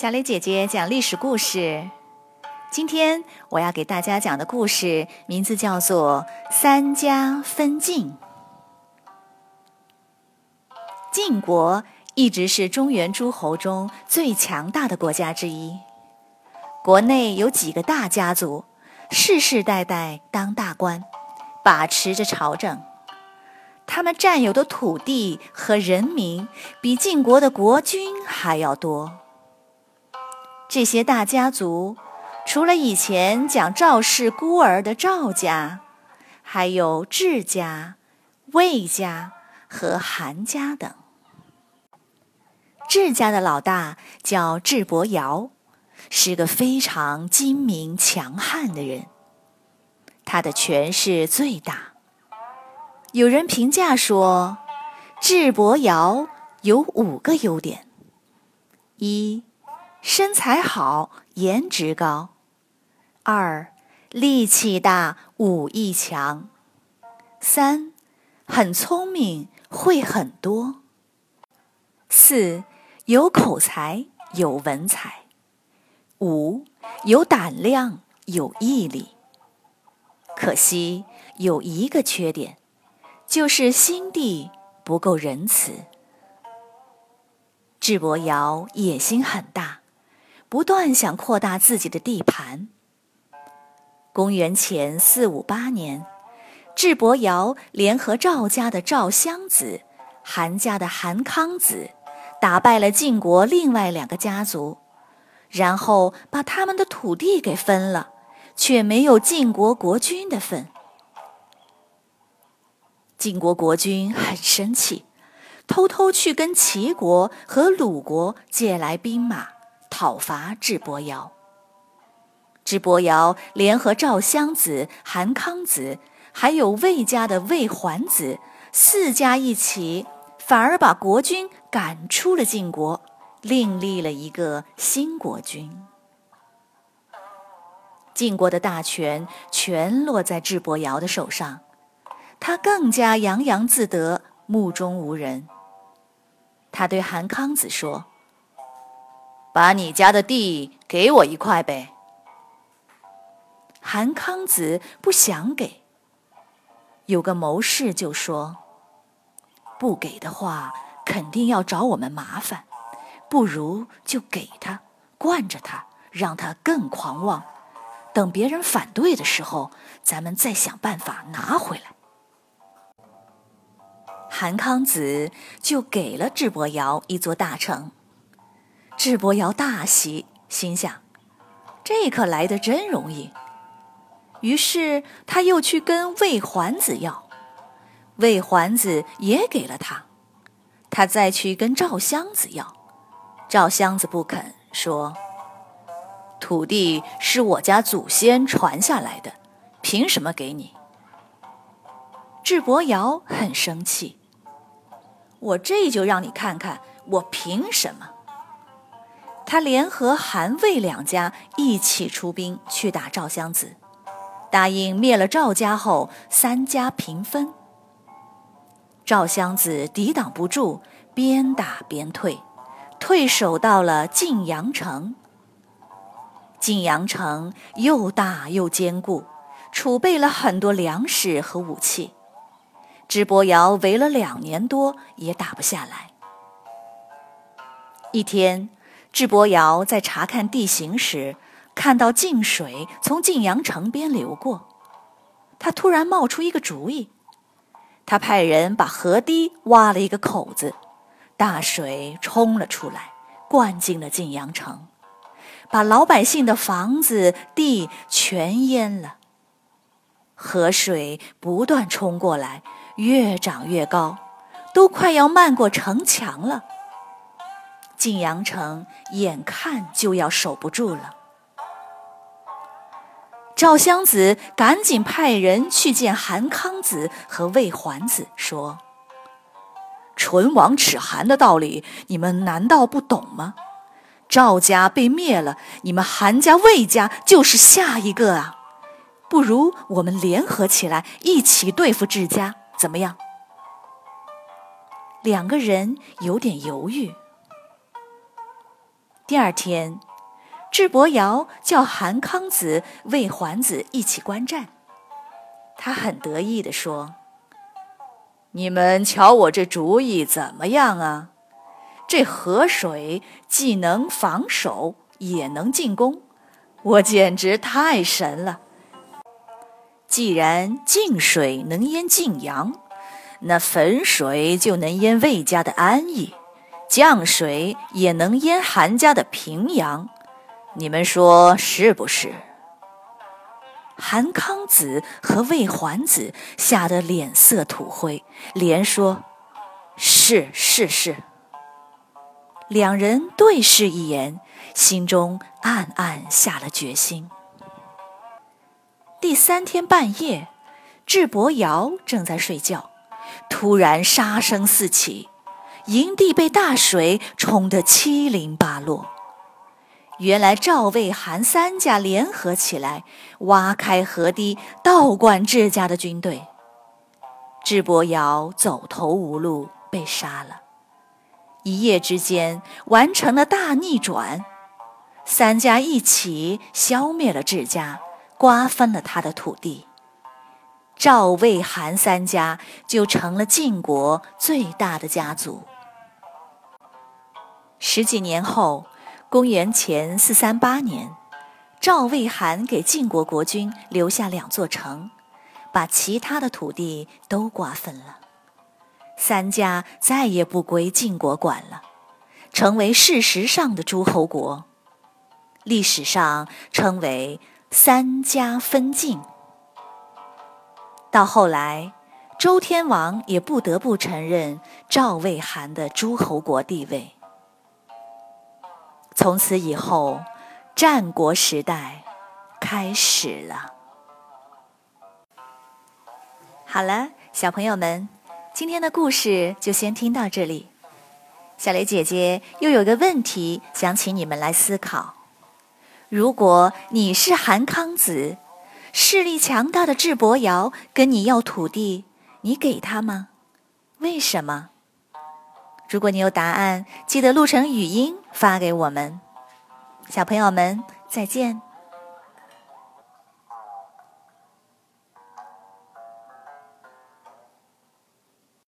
小蕾姐姐讲历史故事。今天我要给大家讲的故事名字叫做《三家分晋》。晋国一直是中原诸侯中最强大的国家之一，国内有几个大家族，世世代代当大官，把持着朝政。他们占有的土地和人民比晋国的国君还要多。这些大家族，除了以前讲赵氏孤儿的赵家，还有智家、魏家和韩家等。智家的老大叫智伯瑶，是个非常精明强悍的人，他的权势最大。有人评价说，智伯瑶有五个优点：一。身材好，颜值高；二，力气大，武艺强；三，很聪明，会很多；四，有口才，有文采；五，有胆量，有毅力。可惜有一个缺点，就是心地不够仁慈。智伯瑶野心很大。不断想扩大自己的地盘。公元前四五八年，智伯瑶联合赵家的赵襄子、韩家的韩康子，打败了晋国另外两个家族，然后把他们的土地给分了，却没有晋国国君的份。晋国国君很生气，偷偷去跟齐国和鲁国借来兵马。讨伐智伯瑶。智伯瑶联合赵襄子、韩康子，还有魏家的魏桓子四家一起，反而把国君赶出了晋国，另立了一个新国君。晋国的大权全落在智伯瑶的手上，他更加洋洋自得，目中无人。他对韩康子说。把你家的地给我一块呗。韩康子不想给，有个谋士就说：“不给的话，肯定要找我们麻烦，不如就给他，惯着他，让他更狂妄。等别人反对的时候，咱们再想办法拿回来。”韩康子就给了智伯瑶一座大城。智伯瑶大喜，心想：“这可来得真容易。”于是他又去跟魏桓子要，魏桓子也给了他。他再去跟赵襄子要，赵襄子不肯，说：“土地是我家祖先传下来的，凭什么给你？”智伯瑶很生气：“我这就让你看看，我凭什么！”他联合韩魏两家一起出兵去打赵襄子，答应灭了赵家后三家平分。赵襄子抵挡不住，边打边退，退守到了晋阳城。晋阳城又大又坚固，储备了很多粮食和武器。智伯瑶围了两年多也打不下来。一天。智伯瑶在查看地形时，看到晋水从晋阳城边流过，他突然冒出一个主意。他派人把河堤挖了一个口子，大水冲了出来，灌进了晋阳城，把老百姓的房子、地全淹了。河水不断冲过来，越涨越高，都快要漫过城墙了。晋阳城眼看就要守不住了，赵襄子赶紧派人去见韩康子和魏桓子，说：“唇亡齿寒的道理，你们难道不懂吗？赵家被灭了，你们韩家、魏家就是下一个啊！不如我们联合起来，一起对付智家，怎么样？”两个人有点犹豫。第二天，智伯瑶叫韩康子、魏桓子一起观战。他很得意地说：“你们瞧我这主意怎么样啊？这河水既能防守，也能进攻，我简直太神了！既然晋水能淹晋阳，那汾水就能淹魏家的安邑。”降水也能淹韩家的平阳，你们说是不是？韩康子和魏桓子吓得脸色土灰，连说：“是是是。”两人对视一眼，心中暗暗下了决心。第三天半夜，智伯瑶正在睡觉，突然杀声四起。营地被大水冲得七零八落。原来赵、魏、韩三家联合起来，挖开河堤，倒灌智家的军队。智伯瑶走投无路，被杀了。一夜之间，完成了大逆转。三家一起消灭了智家，瓜分了他的土地。赵、魏、韩三家就成了晋国最大的家族。十几年后，公元前四三八年，赵魏韩给晋国国君留下两座城，把其他的土地都瓜分了。三家再也不归晋国管了，成为事实上的诸侯国，历史上称为三家分晋。到后来，周天王也不得不承认赵魏韩的诸侯国地位。从此以后，战国时代开始了。好了，小朋友们，今天的故事就先听到这里。小雷姐姐又有个问题想请你们来思考：如果你是韩康子，势力强大的智伯瑶跟你要土地，你给他吗？为什么？如果你有答案，记得录成语音发给我们。小朋友们，再见。